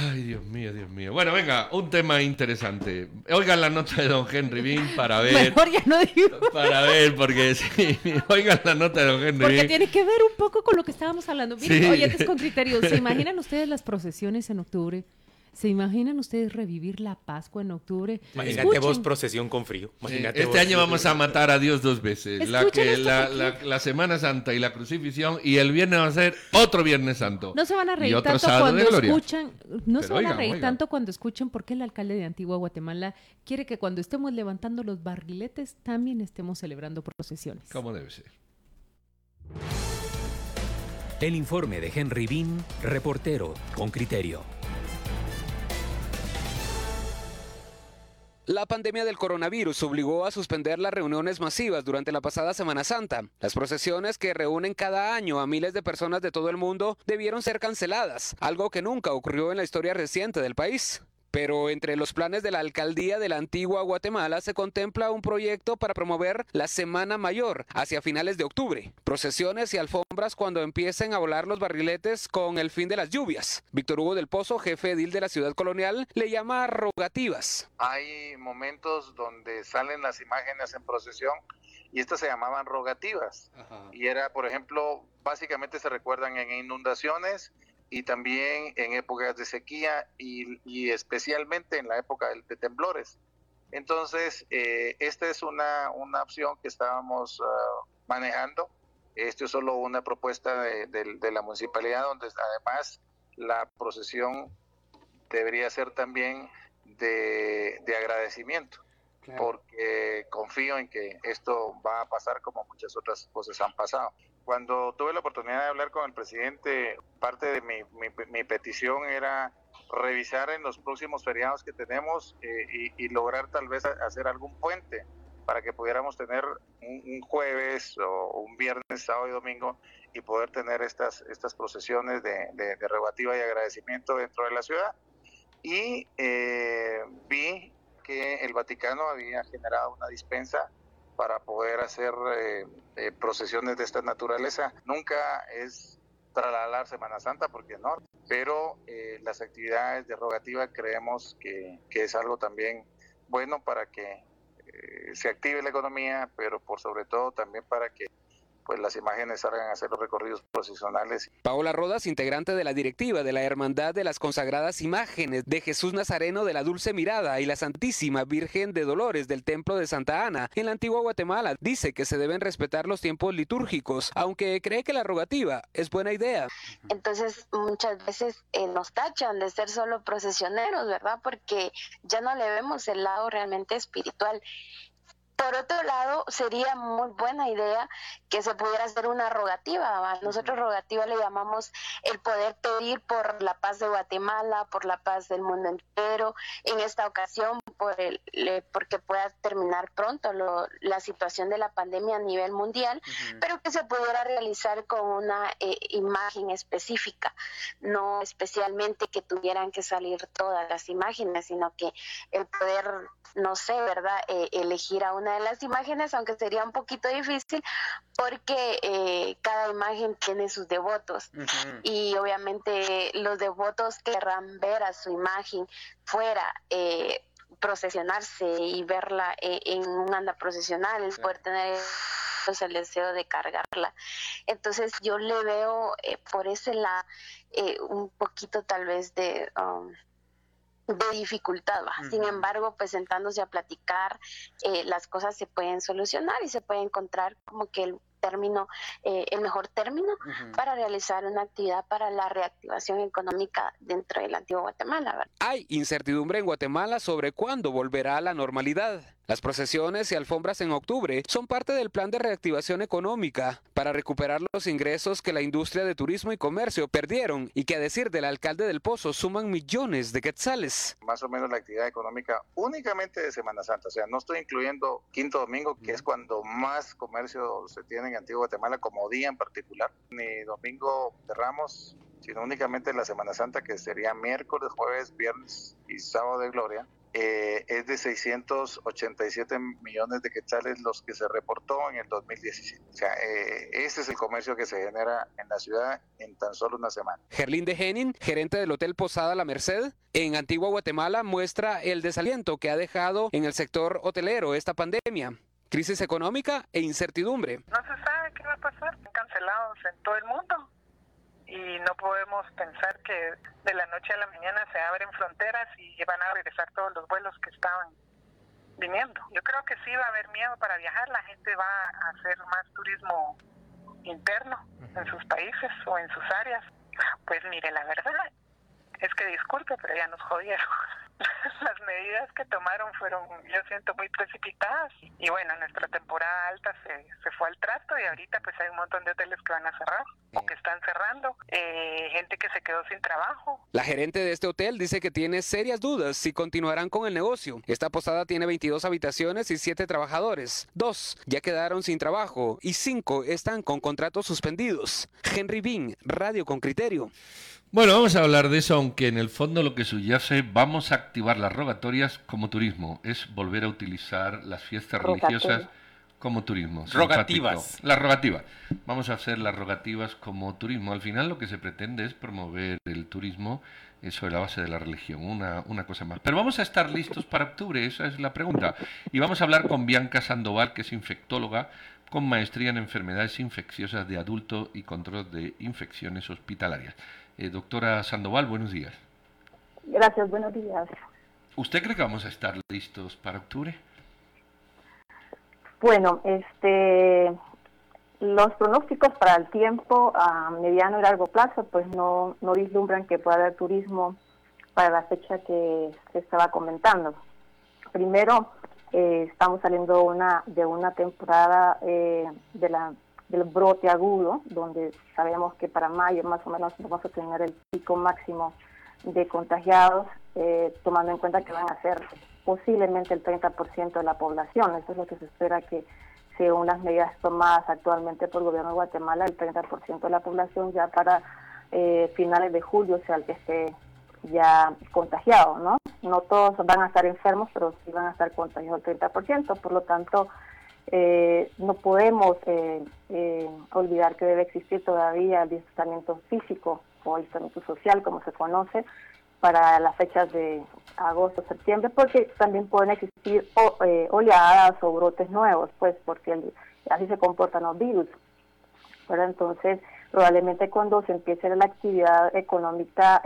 Ay, Dios mío, Dios mío. Bueno, venga, un tema interesante. Oigan la nota de don Henry Bean para ver. Mejor ya no digo. Para ver, porque sí, oigan la nota de don Henry Porque Bean. tiene que ver un poco con lo que estábamos hablando. Miren, Sí. oyentes con criterio, ¿se imaginan ustedes las procesiones en octubre? ¿Se imaginan ustedes revivir la Pascua en octubre? Imagínate Escuchen, vos procesión con frío. Este vos- año vamos a matar a Dios dos veces. La, Escuchen que, esto la, aquí. la- la Semana Santa y la crucifixión. Y el viernes va a ser otro Viernes Santo. No se van a Y reír otro tanto cuando escuchan, no se van a reír oigan. tanto cuando escuchen por qué el alcalde de Antigua Guatemala quiere que cuando estemos levantando los barriletes también estemos celebrando procesiones. Como debe ser. El informe de Henry Bean, reportero con criterio. La pandemia del coronavirus obligó a suspender las reuniones masivas durante la pasada Semana Santa. Las procesiones que reúnen cada año a miles de personas de todo el mundo debieron ser canceladas, algo que nunca ocurrió en la historia reciente del país. Pero entre los planes de la alcaldía de la antigua Guatemala se contempla un proyecto para promover la Semana Mayor hacia finales de octubre. Procesiones y alfombras cuando empiecen a volar los barriletes con el fin de las lluvias. Víctor Hugo del Pozo, jefe edil de la ciudad colonial, le llama rogativas. hay momentos donde salen las imágenes en procesión y estas se llamaban rogativas. Y era, por ejemplo, básicamente se recuerdan en inundaciones y también en épocas de sequía y, y especialmente en la época de, de temblores. Entonces, eh, esta es una, una opción que estábamos ah, manejando. Esto es solo una propuesta de, de- de la municipalidad donde además la procesión debería ser también de, de agradecimiento, porque confío en que esto va a pasar como muchas otras cosas han pasado. Cuando tuve la oportunidad de hablar con el presidente, parte de mi, mi- mi petición era revisar en los próximos feriados que tenemos eh, y, y lograr tal vez hacer algún puente para que pudiéramos tener un, un jueves o un viernes, sábado y domingo y poder tener estas, estas procesiones de, de, de rebativa y agradecimiento dentro de la ciudad. Y eh, vi que el Vaticano había generado una dispensa para poder hacer eh, eh, procesiones de esta naturaleza. Nunca es trasladar Semana Santa, porque no, pero eh, las actividades de rogativa creemos que, que es algo también bueno para que eh, se active la economía, pero por sobre todo también para que pues las imágenes salgan a hacer los recorridos procesionales Paola Rodas, integrante de la directiva de la Hermandad de las Consagradas Imágenes de Jesús Nazareno de la Dulce Mirada y la Santísima Virgen de Dolores del Templo de Santa Ana en la antigua Guatemala, dice que se deben respetar los tiempos litúrgicos, aunque cree que la rogativa es buena idea. Entonces muchas veces eh, nos tachan de ser solo procesioneros, ¿verdad? Porque ya no le vemos el lado realmente espiritual. Por otro lado, sería muy buena idea que se pudiera hacer una rogativa. ¿va? Nosotros rogativa le llamamos el poder pedir por la paz de Guatemala, por la paz del mundo entero. En esta ocasión, por el, le- porque pueda terminar pronto lo- la situación de la pandemia a nivel mundial, pero que se pudiera realizar con una eh, imagen específica, no especialmente que tuvieran que salir todas las imágenes, sino que el poder, no sé, ¿verdad?, Eh, elegir a una de las imágenes, aunque sería un poquito difícil, porque eh, cada imagen tiene sus devotos y obviamente los devotos querrán ver a su imagen fuera. Eh, procesionarse y verla eh, en un anda procesional, poder tener pues, el deseo de cargarla. Entonces yo le veo eh, por ese lado eh, un poquito tal vez de... um, de dificultad, ¿va? Sin embargo, pues sentándose a platicar, eh, las cosas se pueden solucionar y se puede encontrar como que el término, eh, el mejor término para realizar una actividad para la reactivación económica dentro del antiguo Guatemala, ¿verdad? Hay incertidumbre en Guatemala sobre cuándo volverá a la normalidad. Las procesiones y alfombras en octubre son parte del plan de reactivación económica para recuperar los ingresos que la industria de turismo y comercio perdieron y que a decir del alcalde del Pozo suman millones de quetzales. más o menos la actividad económica únicamente de Semana Santa. O sea, no estoy incluyendo Quinto Domingo, que es cuando más comercio se tiene en Antigua Guatemala como día en particular, ni Domingo de Ramos, sino únicamente la Semana Santa, que sería miércoles, jueves, viernes y sábado de gloria. Eh, es de 687 millones de quetzales los que se reportó en el 2017. O sea, eh, ese es el comercio que se genera en la ciudad en tan solo una semana. Gerlín de Henning, gerente del Hotel Posada La Merced, en Antigua Guatemala, muestra el desaliento que ha dejado en el sector hotelero esta pandemia. Crisis económica e incertidumbre. No se sabe qué va a pasar. Cancelados en todo el mundo y no podemos pensar que de la noche a la mañana se abren fronteras y van a regresar todos los vuelos que estaban viniendo. Yo creo que sí va a haber miedo para viajar, la gente va a hacer más turismo interno en sus países o en sus áreas. Pues mire, la verdad es que disculpe, pero ya nos jodieron. las medidas que tomaron fueron, yo siento, muy precipitadas. Y bueno, nuestra temporada alta se, se fue al trato y ahorita pues hay un montón de hoteles que van a cerrar o que están cerrando, eh, gente que se quedó sin trabajo. La gerente de este hotel dice que tiene serias dudas si continuarán con el negocio. Esta posada tiene 22 habitaciones y 7 trabajadores. Dos ya quedaron sin trabajo y 5 están con contratos suspendidos. Henry Bean, Radio con Criterio. Bueno, vamos a hablar de eso, aunque en el fondo lo que subyace, vamos a activar las rogatorias como turismo, es volver a utilizar las fiestas religiosas como turismo. Rogativas. Las rogativas. Vamos a hacer las rogativas como turismo. Al final lo que se pretende es promover el turismo sobre la base de la religión, una, una cosa más. Pero vamos a estar listos para octubre, esa es la pregunta. Y vamos a hablar con Bianca Sandoval, que es infectóloga con maestría en enfermedades infecciosas de adulto y control de infecciones hospitalarias. Eh, doctora Sandoval, buenos días. Gracias, buenos días. ¿Usted cree que vamos a estar listos para octubre? Bueno, este, los pronósticos para el tiempo a mediano y largo plazo, pues no, no vislumbran que pueda haber turismo para la fecha que se estaba comentando. Primero, eh, estamos saliendo una, de una temporada eh, de la del brote agudo, donde sabemos que para mayo más o menos vamos a tener el pico máximo de contagiados, eh, tomando en cuenta que van a ser posiblemente el 30% de la población. Eso es lo que se espera que, según las medidas tomadas actualmente por el gobierno de Guatemala, el 30% de la población ya para eh, finales de julio sea el que esté ya contagiado, ¿no? No todos van a estar enfermos, pero sí van a estar contagiados el 30%, por lo tanto, eh, no podemos eh, eh, olvidar que debe existir todavía el distanciamiento físico o distanciamiento social, como se conoce, para las fechas de agosto, septiembre, porque también pueden existir oleadas o brotes nuevos, pues porque así se comportan los virus. Pero entonces, probablemente cuando se empiece la actividad económica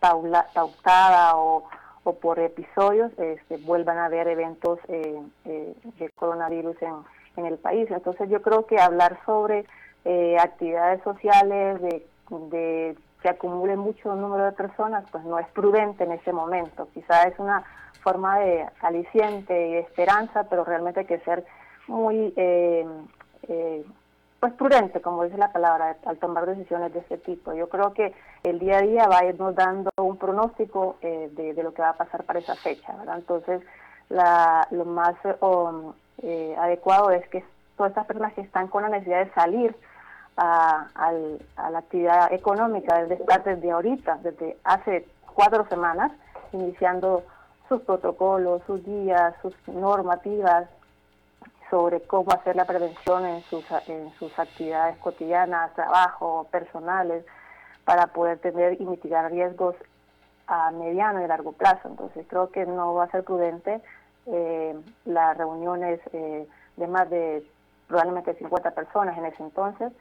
pautada o o por episodios este, vuelvan a haber eventos eh, eh, de coronavirus en, en, el país. Entonces yo creo que hablar sobre eh, actividades sociales, de, de que acumule mucho número de personas, pues no es prudente en ese momento. Quizá es una forma de aliciente y de esperanza, pero realmente hay que ser muy pues prudente, como dice la palabra, al tomar decisiones de este tipo. Yo creo que el día a día va a irnos dando un pronóstico eh, de, lo que va a pasar para esa fecha. Entonces, la, lo más eh, adecuado es que todas estas personas que están con la necesidad de salir a, a la actividad económica desde, desde ahorita, desde hace cuatro semanas, iniciando sus protocolos, sus guías, sus normativas, sobre cómo hacer la prevención en sus, en sus actividades cotidianas, trabajo, personales, para poder tener y mitigar riesgos a mediano y largo plazo. Entonces creo que no va a ser prudente eh, las reuniones eh, de más de probablemente 50 personas en ese entonces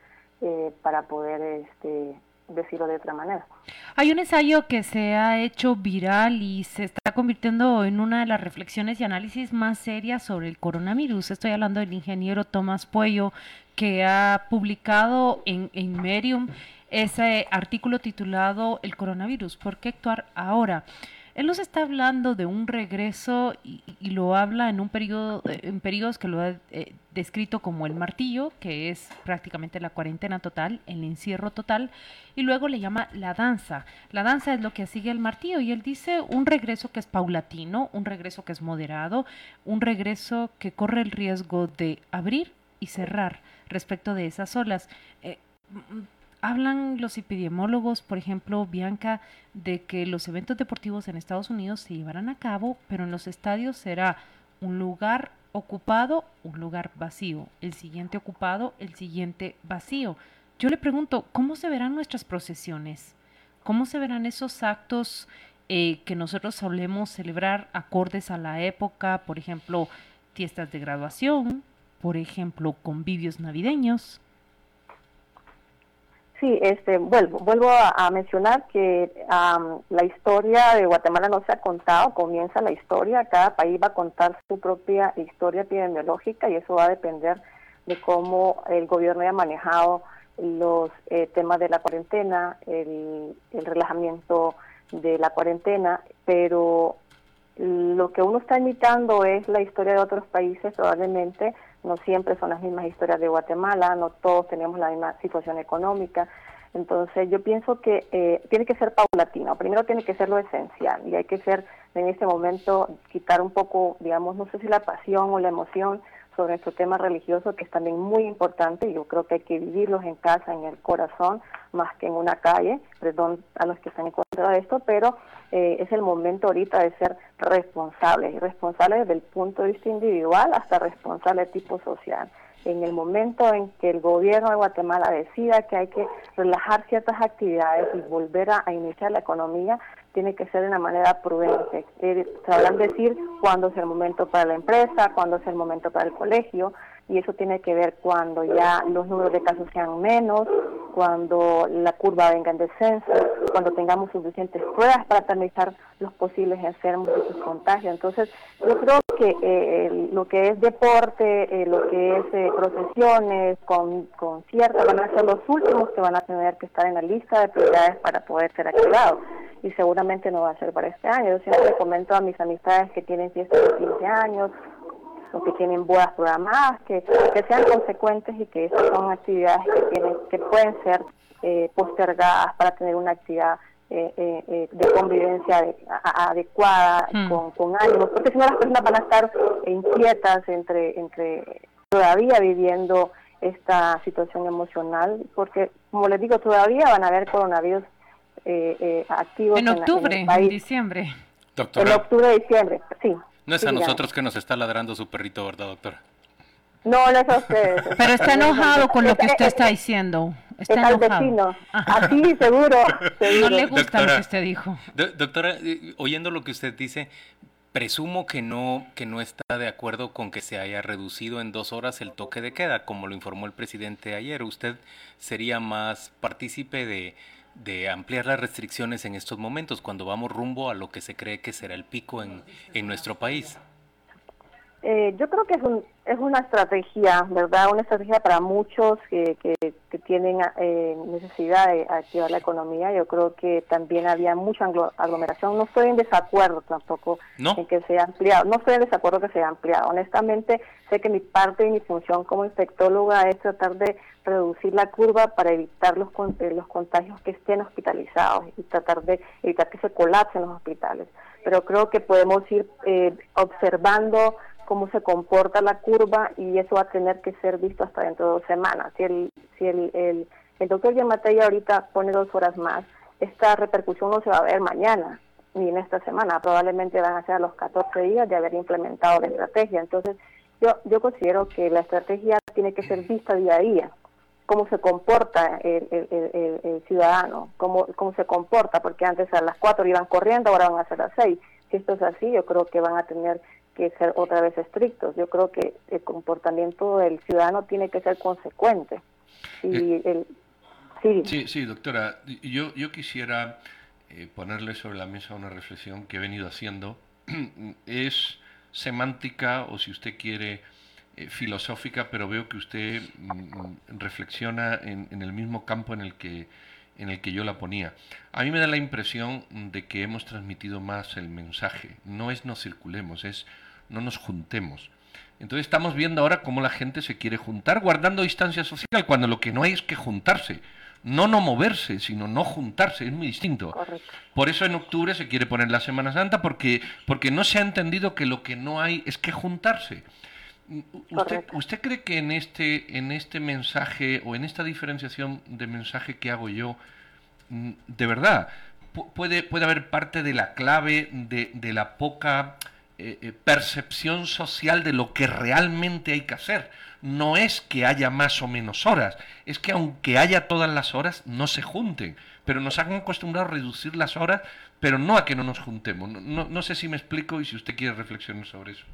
eh, para poder este, decirlo de otra manera. Hay un ensayo que se ha hecho viral y se está convirtiendo en una de las reflexiones y análisis más serias sobre el coronavirus. Estoy hablando del ingeniero Tomás Puello, que ha publicado en, en Medium ese artículo titulado El coronavirus, ¿por qué actuar ahora? Él nos está hablando de un regreso y, lo habla en un periodo, eh, en periodos que lo ha eh, descrito como el martillo, que es prácticamente la cuarentena total, el encierro total, y luego le llama la danza. La danza es lo que sigue el martillo y él dice un regreso que es paulatino, un regreso que es moderado, un regreso que corre el riesgo de abrir y cerrar respecto de esas olas. Eh, hablan los epidemiólogos, por ejemplo, Bianca, de que los eventos deportivos en Estados Unidos se llevarán a cabo, pero en los estadios será un lugar ocupado, un lugar vacío, el siguiente ocupado, el siguiente vacío. Yo le pregunto, ¿cómo se verán nuestras procesiones? ¿Cómo se verán esos actos eh, que nosotros solemos celebrar acordes a la época? Por ejemplo, fiestas de graduación, por ejemplo, convivios navideños. Sí, este, vuelvo, vuelvo a, mencionar que la historia de Guatemala no se ha contado, comienza la historia, cada país va a contar su propia historia epidemiológica y eso va a depender de cómo el gobierno haya manejado los eh, temas de la cuarentena, el, el relajamiento de la cuarentena, pero lo que uno está imitando es la historia de otros países, probablemente no siempre son las mismas historias de Guatemala, no todos tenemos la misma situación económica. Entonces yo pienso que eh, tiene que ser paulatino, primero tiene que ser lo esencial y hay que ser en este momento quitar un poco, digamos, no sé si la pasión o la emoción sobre nuestro tema religioso, que es también muy importante, yo creo que hay que vivirlos en casa, en el corazón, más que en una calle, perdón a los que están en contra de esto, pero eh, es el momento ahorita de ser responsables, y responsables desde el punto de vista individual hasta responsable de tipo social. En el momento en que el gobierno de Guatemala decida que hay que relajar ciertas actividades y volver a iniciar la economía, tiene que ser de una manera prudente. Eh, sabrán decir cuándo es el momento para la empresa, cuándo es el momento para el colegio, y eso tiene que ver cuando ya los números de casos sean menos, cuando la curva venga en descenso, cuando tengamos suficientes pruebas para analizar los posibles enfermos y sus contagios. Entonces, yo creo que eh, lo que es deporte, eh, lo que es eh, procesiones, con, conciertos, van a ser los últimos que van a tener que estar en la lista de prioridades para poder ser activados. Y seguramente no va a ser para este año. Yo siempre comento a mis amistades que tienen fiestas de 15 años que tienen bodas programadas, que, sean consecuentes y que esas son actividades que, tienen, que pueden ser eh, postergadas para tener una actividad eh, eh, de convivencia adecuada, hmm. con, con ánimo, porque si no las personas van a estar inquietas entre, entre todavía viviendo esta situación emocional, porque como les digo, todavía van a haber coronavirus activos en octubre, en, en diciembre. En octubre, diciembre, sí. No es a nosotros que nos está ladrando su perrito, ¿verdad, doctora? No, no es a usted. Pero está enojado con lo que usted está diciendo. Está es enojado. al vecino. A ti, seguro, No le gusta lo que usted dijo. doctora, eh, oyendo lo que usted dice, presumo que no, que no está de acuerdo con que se haya reducido en dos horas el toque de queda, como lo informó el presidente ayer. ¿Usted sería más partícipe de de ampliar las restricciones en estos momentos, cuando vamos rumbo a lo que se cree que será el pico en, en nuestro país? Eh, yo creo que es, un, es una estrategia, ¿verdad? Una estrategia para muchos que, que, tienen eh, necesidad de activar la economía. Yo creo que también había mucha aglomeración. No estoy en desacuerdo tampoco en que sea ampliado. No estoy en desacuerdo que sea ampliado. Honestamente, sé que mi parte y mi función como infectóloga es tratar de reducir la curva para evitar los, eh, los contagios que estén hospitalizados y tratar de evitar que se colapsen los hospitales. Pero creo que podemos ir observando cómo se comporta la curva y eso va a tener que ser visto hasta dentro de dos semanas. Si el, si el, el, el doctor Yamatei ahorita pone dos horas más, esta repercusión no se va a ver mañana ni en esta semana, probablemente van a ser a los 14 días de haber implementado la estrategia. Entonces, yo, yo considero que la estrategia tiene que ser vista día a día, cómo se comporta el, el, el, ciudadano, cómo, cómo se comporta, porque antes a las 4 iban corriendo, ahora van a ser a las 6. Si esto es así, yo creo que van a tener que ser otra vez estrictos. Yo creo que el comportamiento del ciudadano tiene que ser consecuente. Eh, el, sí. sí. sí, doctora. Yo, yo quisiera eh, ponerle sobre la mesa una reflexión que he venido haciendo. es semántica o si usted quiere eh, filosófica, pero veo que usted mm, reflexiona en, en, el mismo campo en el que en el que yo la ponía. A mí me da la impresión de que hemos transmitido más el mensaje. No es no circulemos, es no nos juntemos. Entonces estamos viendo ahora cómo la gente se quiere juntar guardando distancia social, cuando lo que no hay es que juntarse. No no moverse, sino no juntarse, es muy distinto. Por eso en octubre se quiere poner la Semana Santa, porque, porque no se ha entendido que lo que no hay es que juntarse. ¿Usted, ¿Usted cree que en este, en este mensaje o en esta diferenciación de mensaje que hago yo, mm, de verdad, puede, puede haber parte de la clave de, de la poca eh, eh, percepción social de lo que realmente hay que hacer? No es que haya más o menos horas, es que aunque haya todas las horas, no se junten. Pero nos han acostumbrado a reducir las horas, pero no a que no nos juntemos. No, no sé si me explico y si usted quiere reflexionar sobre eso.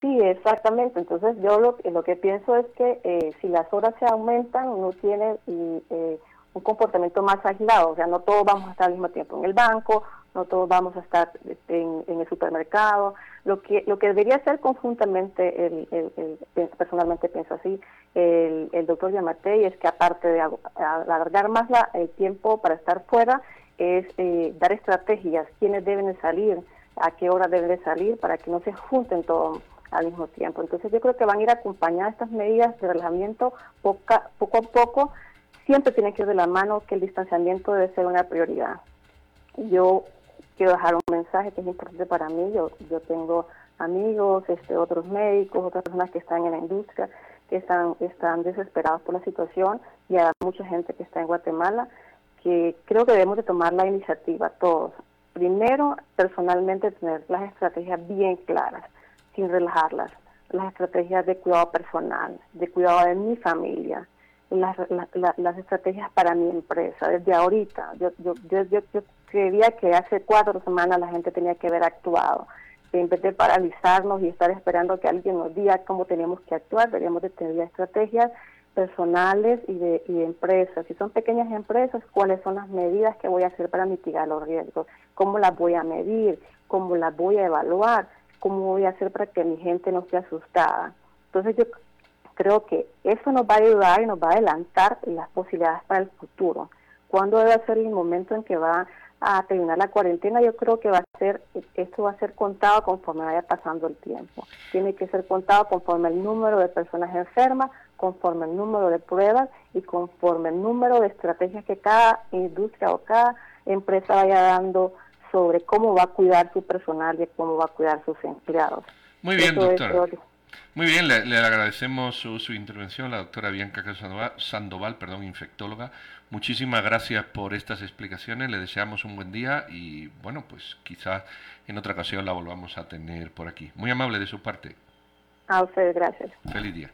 Sí, exactamente. Entonces yo lo, lo que pienso es que eh, si las horas se aumentan, uno tiene un comportamiento más aislado. O sea, no todos vamos a estar mismo tiempo en el banco, no todos vamos a estar este, en, el supermercado. Lo que lo que debería ser conjuntamente, el, personalmente pienso así, el, el doctor Yamatei es que aparte de alargar más la, el tiempo para estar fuera, es eh, dar estrategias, quiénes deben salir, a qué hora deben de salir, para que no se junten todos al mismo tiempo. Entonces yo creo que van a ir acompañadas estas medidas de relajamiento poco a poco. Siempre tiene que ir de la mano que el distanciamiento debe ser una prioridad. Yo quiero dejar un mensaje que es importante para mí. Yo, yo tengo amigos, este, otros médicos, otras personas que están en la industria, que están, están desesperados por la situación y hay mucha gente que está en Guatemala que creo que debemos de tomar la iniciativa todos. Primero, personalmente, tener las estrategias bien claras sin relajarlas. Las estrategias de cuidado personal, de cuidado de mi familia, las, las estrategias para mi empresa. Desde ahorita, yo, yo, yo, yo, creía que hace cuatro semanas la gente tenía que haber actuado. En vez de paralizarnos y estar esperando que alguien nos diga cómo tenemos que actuar, deberíamos de tener estrategias personales y de, y de empresas. Si son pequeñas empresas, ¿cuáles son las medidas que voy a hacer para mitigar los riesgos? ¿Cómo las voy a medir? ¿Cómo las voy a evaluar? ¿cómo voy a hacer para que mi gente no esté asustada? Entonces yo creo que eso nos va a ayudar y nos va a adelantar las posibilidades para el futuro. ¿Cuándo debe ser el momento en que va a terminar la cuarentena? Yo creo que va a ser, esto va a ser contado conforme vaya pasando el tiempo. Tiene que ser contado conforme el número de personas enfermas, conforme el número de pruebas y conforme el número de estrategias que cada industria o cada empresa vaya dando sobre cómo va a cuidar su personal y cómo va a cuidar sus empleados. Muy bien, doctora. Muy bien, le, agradecemos su, intervención, la doctora Bianca Sandoval, Sandoval, perdón, infectóloga. Muchísimas gracias por estas explicaciones, le deseamos un buen día y bueno, pues quizás en otra ocasión la volvamos a tener por aquí. Muy amable de su parte. A ustedes, gracias. Feliz día.